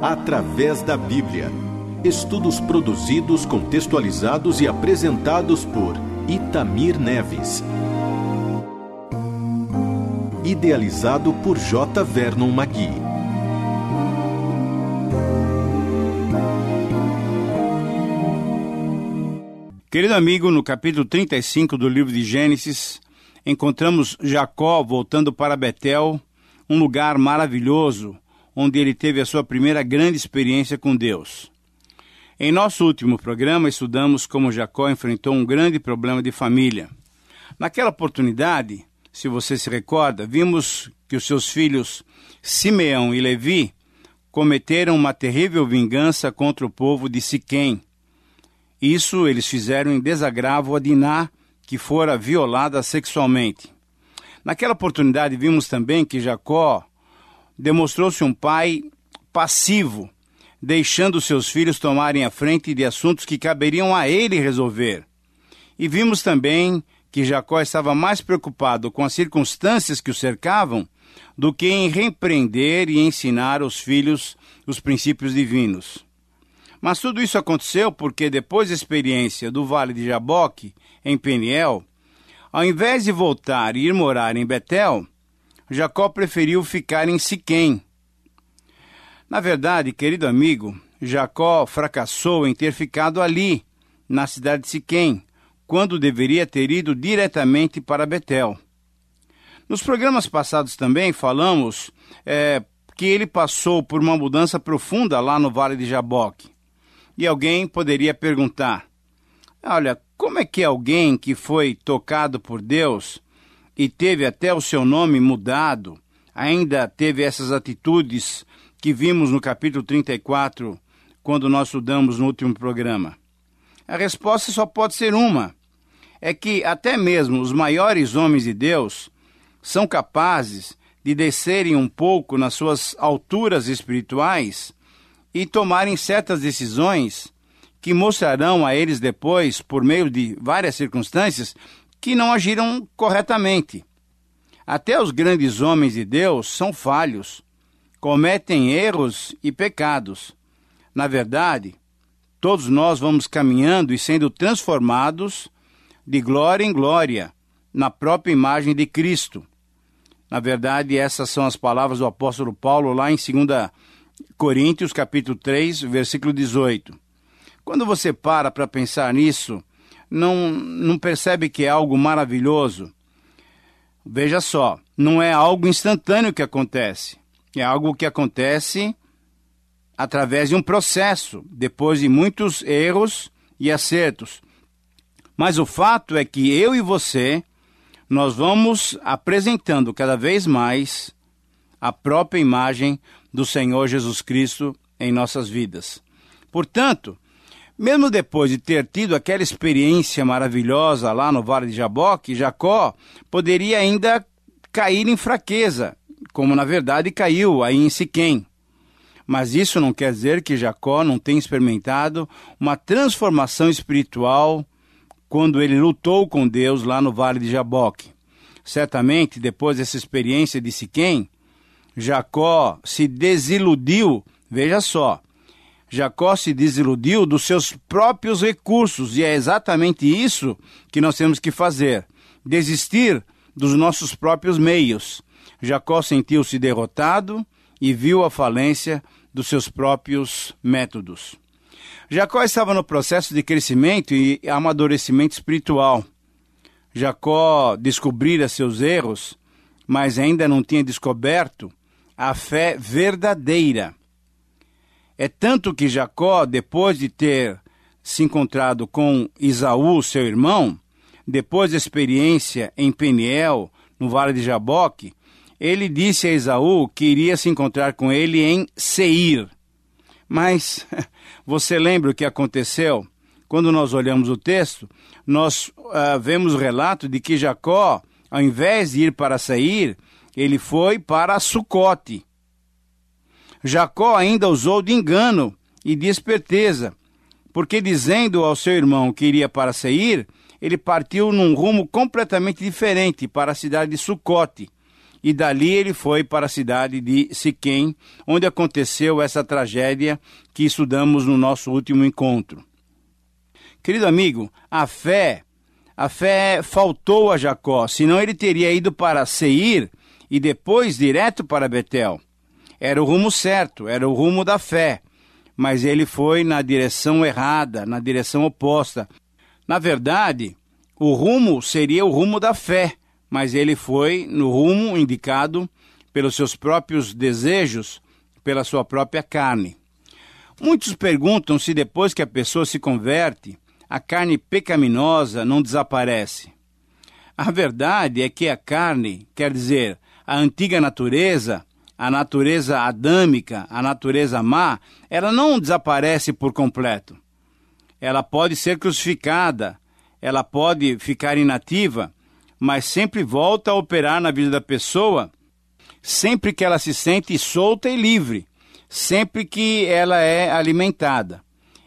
Através da Bíblia. Estudos produzidos, contextualizados e apresentados por Itamir Neves. Idealizado por J. Vernon Magui. Querido amigo, no capítulo 35 do livro de Gênesis, encontramos Jacó voltando para Betel, um lugar maravilhoso, onde ele teve a sua primeira grande experiência com Deus. Em nosso último programa, estudamos como Jacó enfrentou um grande problema de família. Naquela oportunidade, se você se recorda, vimos que os seus filhos Simeão e Levi cometeram uma terrível vingança contra o povo de Siquém. Isso eles fizeram em desagravo a Diná, que fora violada sexualmente. Naquela oportunidade, vimos também que Jacó demonstrou-se um pai passivo deixando seus filhos tomarem a frente de assuntos que caberiam a ele resolver. E vimos também que Jacó estava mais preocupado com as circunstâncias que o cercavam do que em repreender e ensinar aos filhos os princípios divinos. Mas tudo isso aconteceu porque, depois da experiência do Vale de Jaboque, em Peniel, ao invés de voltar e ir morar em Betel, Jacó preferiu ficar em Siquém, na verdade, querido amigo, Jacó fracassou em ter ficado ali, na cidade de Siquém, quando deveria ter ido diretamente para Betel. Nos programas passados também falamos é, que ele passou por uma mudança profunda lá no Vale de Jaboque. E alguém poderia perguntar: olha, como é que alguém que foi tocado por Deus e teve até o seu nome mudado, ainda teve essas atitudes que vimos no capítulo 34, quando nós estudamos no último programa? A resposta só pode ser uma: é que até mesmo os maiores homens de Deus são capazes de descerem um pouco nas suas alturas espirituais e tomarem certas decisões que mostrarão a eles depois, por meio de várias circunstâncias, que não agiram corretamente. Até os grandes homens de Deus são falhos cometem erros e pecados. Na verdade, todos nós vamos caminhando e sendo transformados de glória em glória na própria imagem de Cristo. Na verdade, essas são as palavras do apóstolo Paulo lá em 2 Coríntios, capítulo 3, versículo 18. Quando você para para pensar nisso, não, não percebe que é algo maravilhoso? Veja só, não é algo instantâneo que acontece. É algo que acontece através de um processo, depois de muitos erros e acertos. Mas o fato é que eu e você, nós vamos apresentando cada vez mais a própria imagem do Senhor Jesus Cristo em nossas vidas. Portanto, mesmo depois de ter tido aquela experiência maravilhosa lá no Vale de Jaboque, Jacó poderia ainda cair em fraqueza como na verdade caiu aí em Siquém. Mas isso não quer dizer que Jacó não tenha experimentado uma transformação espiritual quando ele lutou com Deus lá no Vale de Jaboque. Certamente, depois dessa experiência de Siquém, Jacó se desiludiu, veja só, Jacó se desiludiu dos seus próprios recursos, e é exatamente isso que nós temos que fazer: desistir dos nossos próprios meios Jacó sentiu-se derrotado e viu a falência dos seus próprios métodos. Jacó estava no processo de crescimento e amadurecimento espiritual. Jacó descobrira seus erros, mas ainda não tinha descoberto a fé verdadeira. É tanto que Jacó, depois de ter se encontrado com Isaú, seu irmão, depois da experiência em Peniel, no Vale de Jaboque, ele disse a Esaú que iria se encontrar com ele em Seir. Mas você lembra o que aconteceu? Quando nós olhamos o texto, nós uh, vemos o relato de que Jacó, ao invés de ir para Seir, ele foi para Sucote. Jacó ainda usou de engano e de esperteza, porque dizendo ao seu irmão que iria para Seir, ele partiu num rumo completamente diferente para a cidade de Sucote e dali ele foi para a cidade de Siquém, onde aconteceu essa tragédia que estudamos no nosso último encontro. Querido amigo, a fé, a fé faltou a Jacó, senão ele teria ido para Seir e depois direto para Betel. Era o rumo certo, era o rumo da fé, mas ele foi na direção errada, na direção oposta. Na verdade, o rumo seria o rumo da fé, mas ele foi no rumo indicado pelos seus próprios desejos, pela sua própria carne. Muitos perguntam se depois que a pessoa se converte, a carne pecaminosa não desaparece. A verdade é que a carne, quer dizer, a antiga natureza, a natureza adâmica, a natureza má, ela não desaparece por completo. Ela pode ser crucificada, ela pode ficar inativa, mas sempre volta a operar na vida da pessoa sempre que ela se sente solta e livre, sempre que ela é alimentada.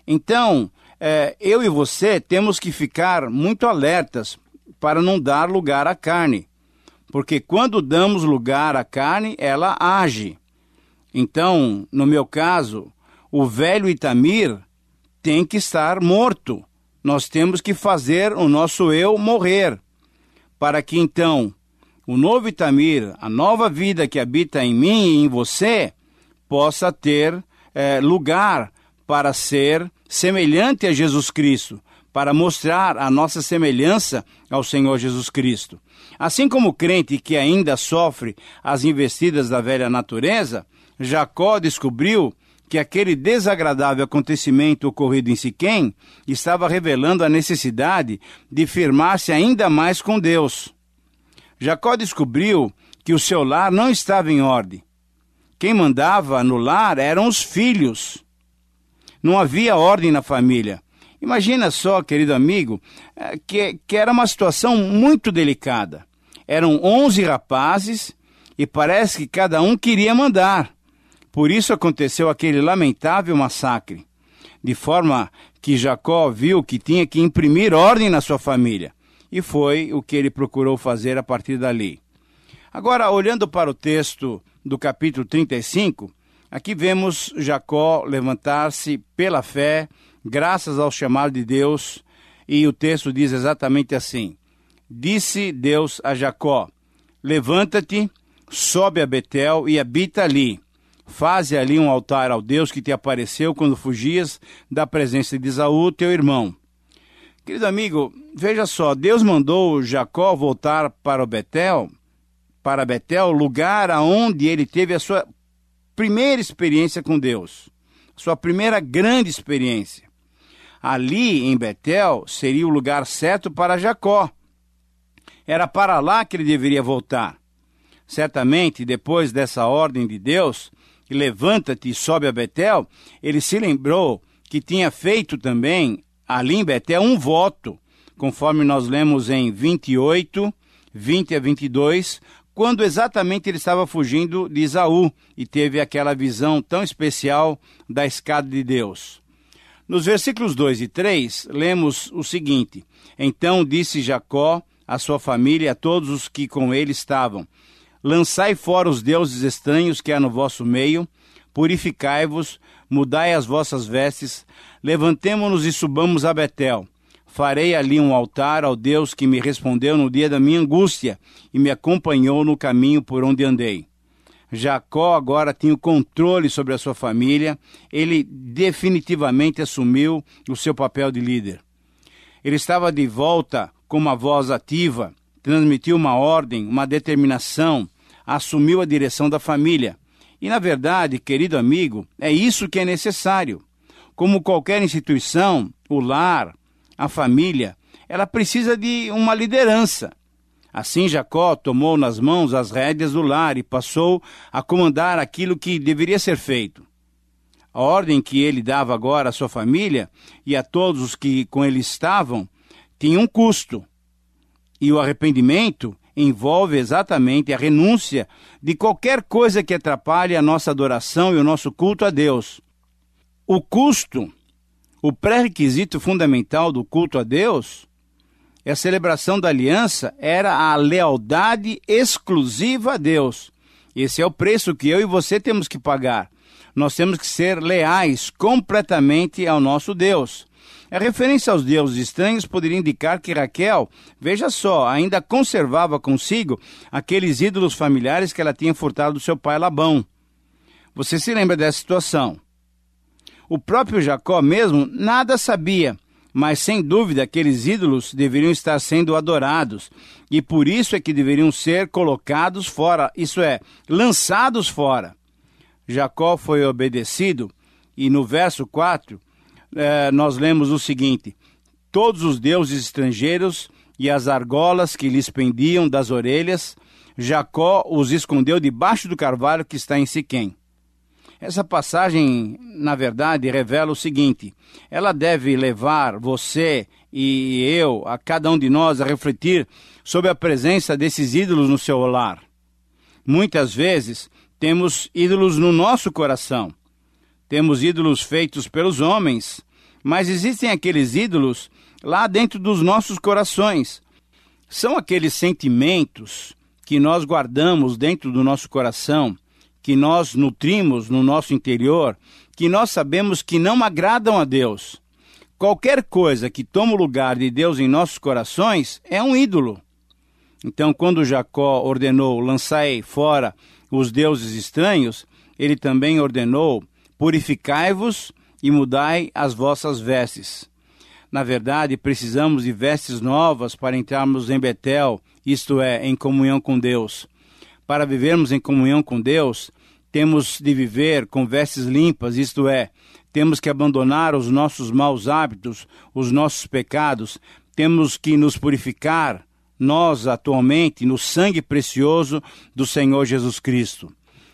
Então, é, eu e você temos que ficar muito alertas para não dar lugar à carne, porque quando damos lugar à carne, ela age. Então, no meu caso, o velho Itamir tem que estar morto. Nós temos que fazer o nosso eu morrer para que então o novo Itamir, a nova vida que habita em mim e em você, possa ter é, lugar para ser semelhante a Jesus Cristo, para mostrar a nossa semelhança ao Senhor Jesus Cristo. Assim como o crente que ainda sofre as investidas da velha natureza, Jacó descobriu que aquele desagradável acontecimento ocorrido em Siquém estava revelando a necessidade de firmar-se ainda mais com Deus. Jacó descobriu que o seu lar não estava em ordem. Quem mandava no lar eram os filhos. Não havia ordem na família. Imagina só, querido amigo, eh, que, que era uma situação muito delicada. Eram onze rapazes e parece que cada um queria mandar. Por isso aconteceu aquele lamentável massacre, de forma que Jacó viu que tinha que imprimir ordem na sua família, e foi o que ele procurou fazer a partir dali. Agora, olhando para o texto do capítulo 35, aqui vemos Jacó levantar-se pela fé, graças ao chamado de Deus, e o texto diz exatamente assim: Disse Deus a Jacó: Levanta-te, sobe a Betel e habita ali Faze ali um altar ao Deus que te apareceu quando fugias da presença de Isaú, teu irmão. Querido amigo, veja só, Deus mandou Jacó voltar para o Betel, para Betel, lugar aonde ele teve a sua primeira experiência com Deus, sua primeira grande experiência. Ali em Betel seria o lugar certo para Jacó. Era para lá que ele deveria voltar. Certamente, depois dessa ordem de Deus, levanta-te e sobe a Betel, ele se lembrou que tinha feito também ali em Betel um voto, conforme nós lemos em 28, 20 a 22, quando exatamente ele estava fugindo de Isaú e teve aquela visão tão especial da escada de Deus. Nos versículos 2 e 3, lemos o seguinte: Então disse Jacó à sua família e a todos os que com ele estavam: Lançai fora os deuses estranhos que há no vosso meio, purificai-vos, mudai as vossas vestes, levantemo-nos e subamos a Betel. Farei ali um altar ao Deus que me respondeu no dia da minha angústia e me acompanhou no caminho por onde andei. Jacó agora tinha o controle sobre a sua família, ele definitivamente assumiu o seu papel de líder. Ele estava de volta com uma voz ativa, transmitiu uma ordem, uma determinação, assumiu a direção da família. E, na verdade, querido amigo, é isso que é necessário. Como qualquer instituição, o lar, a família, ela precisa de uma liderança. Assim, Jacó tomou nas mãos as rédeas do lar e passou a comandar aquilo que deveria ser feito. A ordem que ele dava agora à sua família e a todos os que com ele estavam tinha um custo. E o arrependimento envolve exatamente a renúncia de qualquer coisa que atrapalhe a nossa adoração e o nosso culto a Deus. O custo, o pré-requisito fundamental do culto a Deus, E a celebração da aliança era a lealdade exclusiva a Deus. Esse é o preço que eu e você temos que pagar. Nós temos que ser leais completamente ao nosso Deus. A referência aos deuses estranhos poderia indicar que Raquel, veja só, ainda conservava consigo aqueles ídolos familiares que ela tinha furtado do seu pai Labão. Você se lembra dessa situação? O próprio Jacó mesmo nada sabia, mas sem dúvida aqueles ídolos deveriam estar sendo adorados, e por isso é que deveriam ser colocados fora, isso é, lançados fora. Jacó foi obedecido, e no verso 4 eh, nós lemos o seguinte: Todos os deuses estrangeiros e as argolas que lhes pendiam das orelhas, Jacó os escondeu debaixo do carvalho que está em Siquém. Essa passagem, na verdade, revela o seguinte: ela deve levar você e eu, a cada um de nós, a refletir sobre a presença desses ídolos no seu lar. Muitas vezes temos ídolos no nosso coração. Temos ídolos feitos pelos homens, mas existem aqueles ídolos lá dentro dos nossos corações. São aqueles sentimentos que nós guardamos dentro do nosso coração que nós nutrimos no nosso interior, que nós sabemos que não agradam a Deus. Qualquer coisa que toma o lugar de Deus em nossos corações é um ídolo. Então, quando Jacó ordenou lançai fora os deuses estranhos, ele também ordenou purificai-vos e mudai as vossas vestes. Na verdade, precisamos de vestes novas para entrarmos em Betel, isto é, em comunhão com Deus. Para vivermos em comunhão com Deus, temos de viver com vestes limpas, isto é, temos que abandonar os nossos maus hábitos, os nossos pecados, temos que nos purificar, nós atualmente, no sangue precioso do Senhor Jesus Cristo.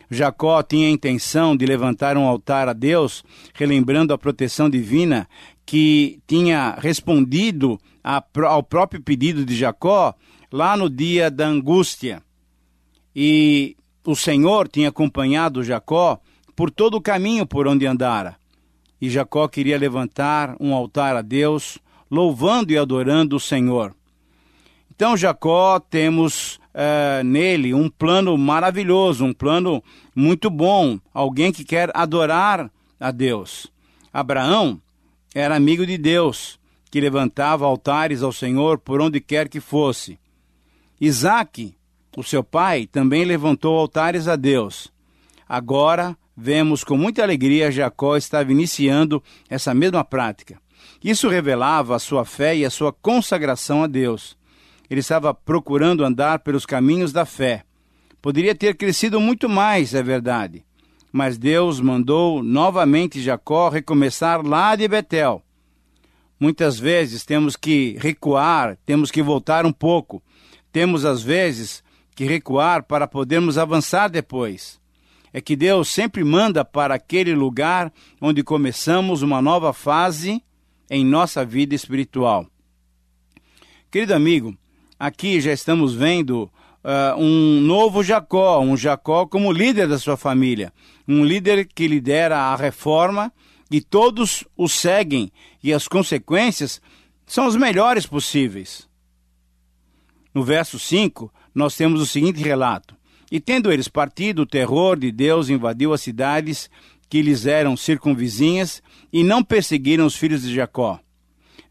Jacó tinha a intenção de levantar um altar a Deus, relembrando a proteção divina que tinha respondido ao próprio pedido de Jacó lá no dia da angústia. E o Senhor tinha acompanhado Jacó por todo o caminho por onde andara. E Jacó queria levantar um altar a Deus, louvando e adorando o Senhor. Então, Jacó, temos uh, nele um plano maravilhoso, um plano muito bom, alguém que quer adorar a Deus. Abraão era amigo de Deus, que levantava altares ao Senhor por onde quer que fosse. Isaac o seu pai também levantou altares a Deus. Agora vemos com muita alegria Jacó estava iniciando essa mesma prática. Isso revelava a sua fé e a sua consagração a Deus. Ele estava procurando andar pelos caminhos da fé. Poderia ter crescido muito mais, é verdade. Mas Deus mandou novamente Jacó recomeçar lá de Betel. Muitas vezes temos que recuar, temos que voltar um pouco. Temos, às vezes, que recuar para podermos avançar depois. É que Deus sempre manda para aquele lugar onde começamos uma nova fase em nossa vida espiritual. Querido amigo, aqui já estamos vendo uh, um novo Jacó, um Jacó como líder da sua família, um líder que lidera a reforma e todos o seguem e as consequências são as melhores possíveis. No verso 5, nós temos o seguinte relato: E tendo eles partido, o terror de Deus invadiu as cidades que lhes eram circunvizinhas e não perseguiram os filhos de Jacó.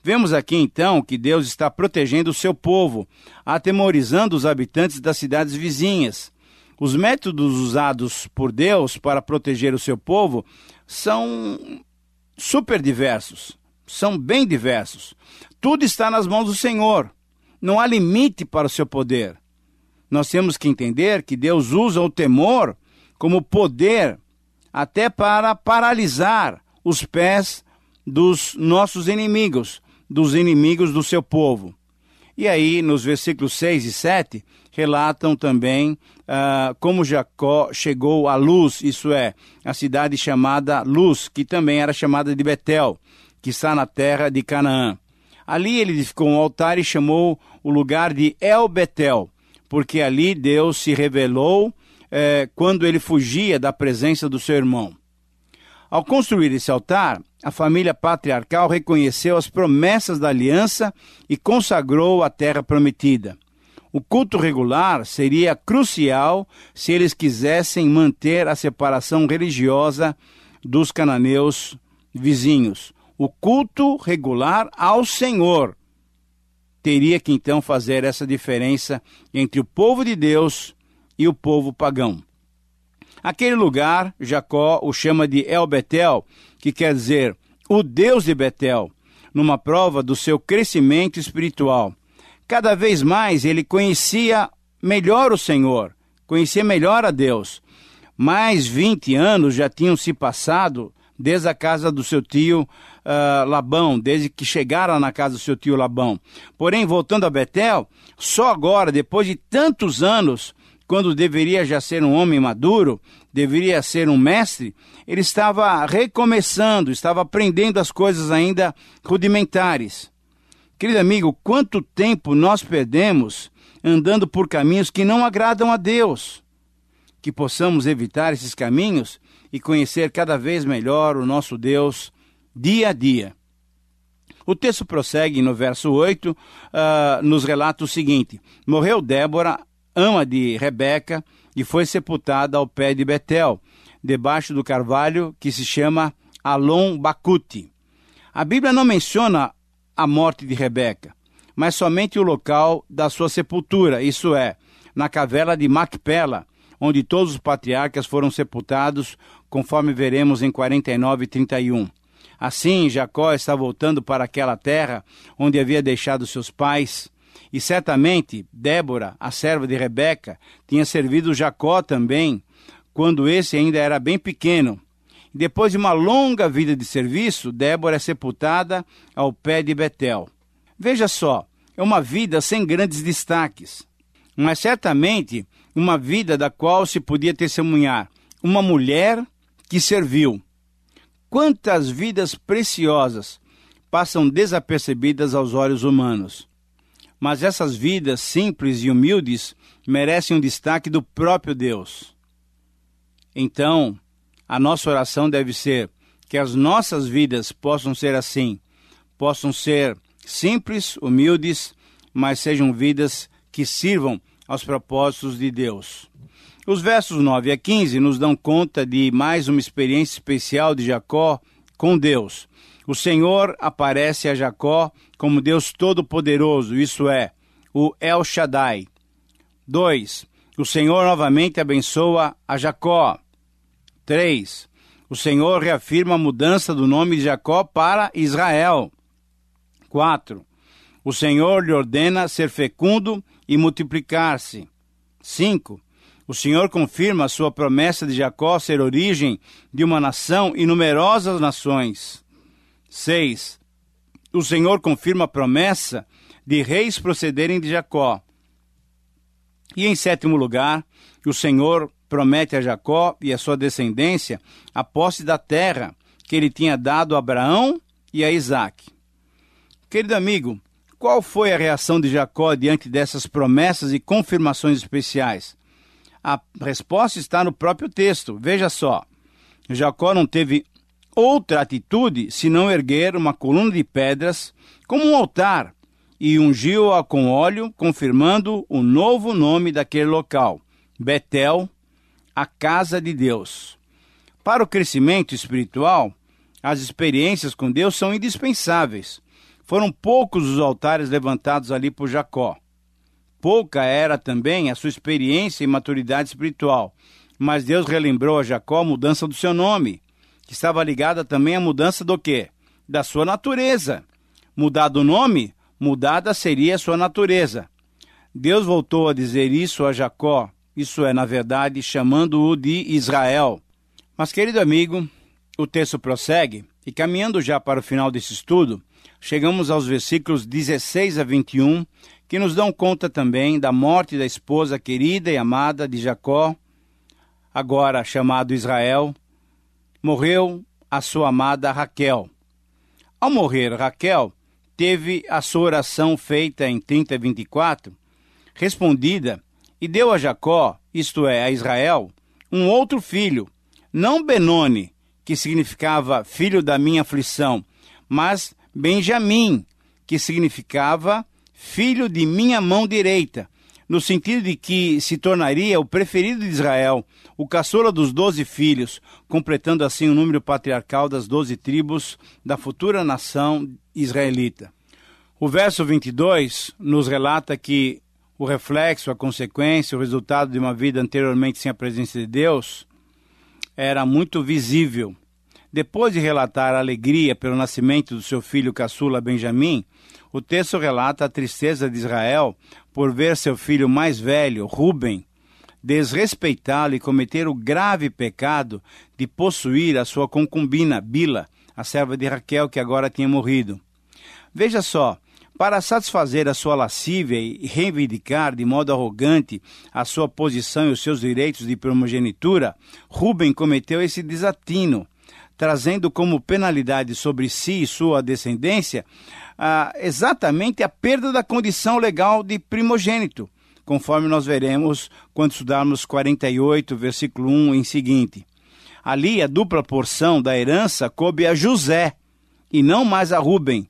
Vemos aqui então que Deus está protegendo o seu povo, atemorizando os habitantes das cidades vizinhas. Os métodos usados por Deus para proteger o seu povo são super diversos, são bem diversos. Tudo está nas mãos do Senhor. Não há limite para o seu poder nós temos que entender que Deus usa o temor como poder até para paralisar os pés dos nossos inimigos, dos inimigos do seu povo. E aí, nos versículos 6 e 7, relatam também uh, como Jacó chegou à luz, isso é, a cidade chamada Luz, que também era chamada de Betel, que está na terra de Canaã. Ali ele edificou um altar e chamou o lugar de El Betel, porque ali Deus se revelou é, quando ele fugia da presença do seu irmão. Ao construir esse altar, a família patriarcal reconheceu as promessas da aliança e consagrou a terra prometida. O culto regular seria crucial se eles quisessem manter a separação religiosa dos cananeus vizinhos. O culto regular ao Senhor teria que então fazer essa diferença entre o povo de Deus e o povo pagão. Aquele lugar, Jacó o chama de El Betel, que quer dizer o Deus de Betel, numa prova do seu crescimento espiritual. Cada vez mais ele conhecia melhor o Senhor, conhecia melhor a Deus. Mais 20 anos já tinham se passado desde a casa do seu tio uh, Labão, desde que chegaram na casa do seu tio Labão. Porém, voltando a Betel, só agora, depois de tantos anos, quando deveria já ser um homem maduro, deveria ser um mestre, ele estava recomeçando, estava aprendendo as coisas ainda rudimentares. Querido amigo, quanto tempo nós perdemos andando por caminhos que não agradam a Deus? Que possamos evitar esses caminhos e conhecer cada vez melhor o nosso Deus dia a dia. O texto prossegue no verso 8, uh, nos relata o seguinte: Morreu Débora, ama de Rebeca, e foi sepultada ao pé de Betel, debaixo do carvalho que se chama Alon Bacute. A Bíblia não menciona a morte de Rebeca, mas somente o local da sua sepultura, isso é, na caverna de Macpela, onde todos os patriarcas foram sepultados, conforme veremos em 49 e 31. Assim, Jacó está voltando para aquela terra onde havia deixado seus pais, e certamente Débora, a serva de Rebeca, tinha servido Jacó também, quando esse ainda era bem pequeno. Depois de uma longa vida de serviço, Débora é sepultada ao pé de Betel. Veja só, é uma vida sem grandes destaques, mas certamente uma vida da qual se podia testemunhar uma mulher que serviu. Quantas vidas preciosas passam desapercebidas aos olhos humanos mas essas vidas simples e humildes merecem um destaque do próprio Deus. Então, a nossa oração deve ser que as nossas vidas possam ser assim, possam ser simples, humildes, mas sejam vidas que sirvam aos propósitos de Deus. Os versos 9 a 15 nos dão conta de mais uma experiência especial de Jacó com Deus. O Senhor aparece a Jacó como Deus Todo-Poderoso, isso é, o El Shaddai. 2. O Senhor novamente abençoa a Jacó. 3. O Senhor reafirma a mudança do nome de Jacó para Israel. 4. O Senhor lhe ordena ser fecundo e multiplicar-se. 5. O Senhor confirma a sua promessa de Jacó ser origem de uma nação e numerosas nações. 6. O Senhor confirma a promessa de reis procederem de Jacó. E em sétimo lugar, o Senhor promete a Jacó e a sua descendência a posse da terra que ele tinha dado a Abraão e a Isaac. Querido amigo, qual foi a reação de Jacó diante dessas promessas e confirmações especiais? A resposta está no próprio texto. Veja só. Jacó não teve outra atitude senão erguer uma coluna de pedras como um altar e ungiu-a com óleo, confirmando o novo nome daquele local, Betel, a casa de Deus. Para o crescimento espiritual, as experiências com Deus são indispensáveis. Foram poucos os altares levantados ali por Jacó. Pouca era também a sua experiência e maturidade espiritual, mas Deus relembrou a Jacó a mudança do seu nome que estava ligada também à mudança do quê? Da sua natureza. Mudado o nome, mudada seria a sua natureza. Deus voltou a dizer isso a Jacó, isso é, na verdade, chamando-o de Israel. Mas, querido amigo, o texto prossegue, e caminhando já para o final desse estudo, chegamos aos versículos 16 a 21, que nos dão conta também da morte da esposa querida e amada de Jacó, agora chamado Israel, morreu a sua amada Raquel. Ao morrer Raquel, teve a sua oração feita em 30:24 respondida e deu a Jacó, isto é, a Israel, um outro filho, não Benoni, que significava filho da minha aflição, mas Benjamim, que significava filho de minha mão direita, no sentido de que se tornaria o preferido de Israel, o caçula dos doze filhos, completando assim o número patriarcal das doze tribos da futura nação israelita. O verso 22 nos relata que o reflexo, a consequência, o resultado de uma vida anteriormente sem a presença de Deus era muito visível. Depois de relatar a alegria pelo nascimento do seu filho caçula Benjamim, o texto relata a tristeza de Israel por ver seu filho mais velho, Ruben, desrespeitá-lo e cometer o grave pecado de possuir a sua concubina, Bila, a serva de Raquel, que agora tinha morrido. Veja só, para satisfazer a sua lascívia e reivindicar de modo arrogante a sua posição e os seus direitos de primogenitura, Ruben cometeu esse desatino, trazendo como penalidade sobre si e sua descendência ah, exatamente a perda da condição legal de primogênito, conforme nós veremos quando estudarmos 48, versículo 1 em seguinte. Ali a dupla porção da herança coube a José, e não mais a Ruben.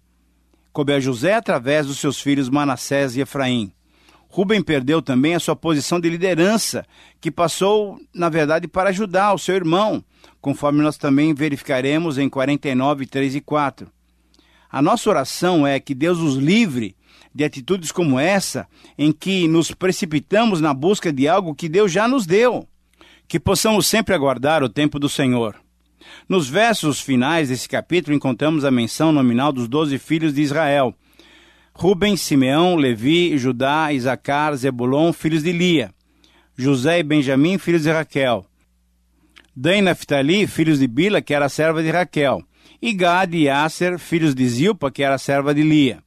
Coube a José através dos seus filhos Manassés e Efraim. Ruben perdeu também a sua posição de liderança, que passou, na verdade, para ajudar o seu irmão, conforme nós também verificaremos em 49, 3 e 4. A nossa oração é que Deus nos livre de atitudes como essa, em que nos precipitamos na busca de algo que Deus já nos deu. Que possamos sempre aguardar o tempo do Senhor. Nos versos finais desse capítulo encontramos a menção nominal dos doze filhos de Israel. Ruben, Simeão, Levi, Judá, Isacar, Zebulon, filhos de Lia. José e Benjamim, filhos de Raquel. Dan e Naphtali, filhos de Bila, que era serva de Raquel e Gad e Aser, filhos de Zilpa, que era serva de Lia.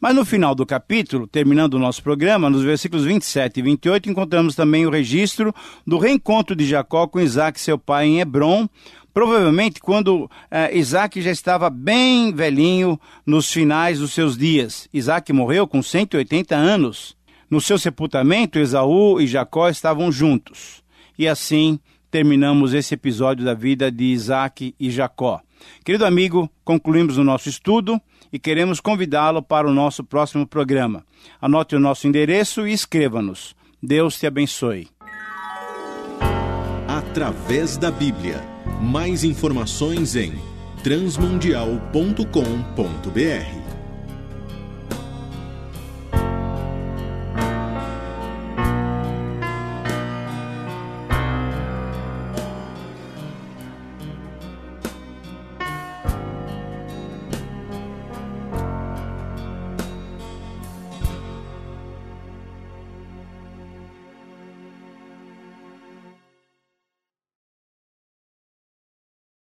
Mas no final do capítulo, terminando o nosso programa, nos versículos 27 e 28, encontramos também o registro do reencontro de Jacó com Isaac, seu pai, em Hebron, provavelmente quando eh, Isaac já estava bem velhinho nos finais dos seus dias. Isaac morreu com 180 anos. No seu sepultamento, Esaú e Jacó estavam juntos. E assim terminamos esse episódio da vida de Isaac e Jacó. Querido amigo, concluímos o nosso estudo e queremos convidá-lo para o nosso próximo programa. Anote o nosso endereço e escreva-nos. Deus te abençoe. Através da Bíblia. Mais informações em transmundial.com.br.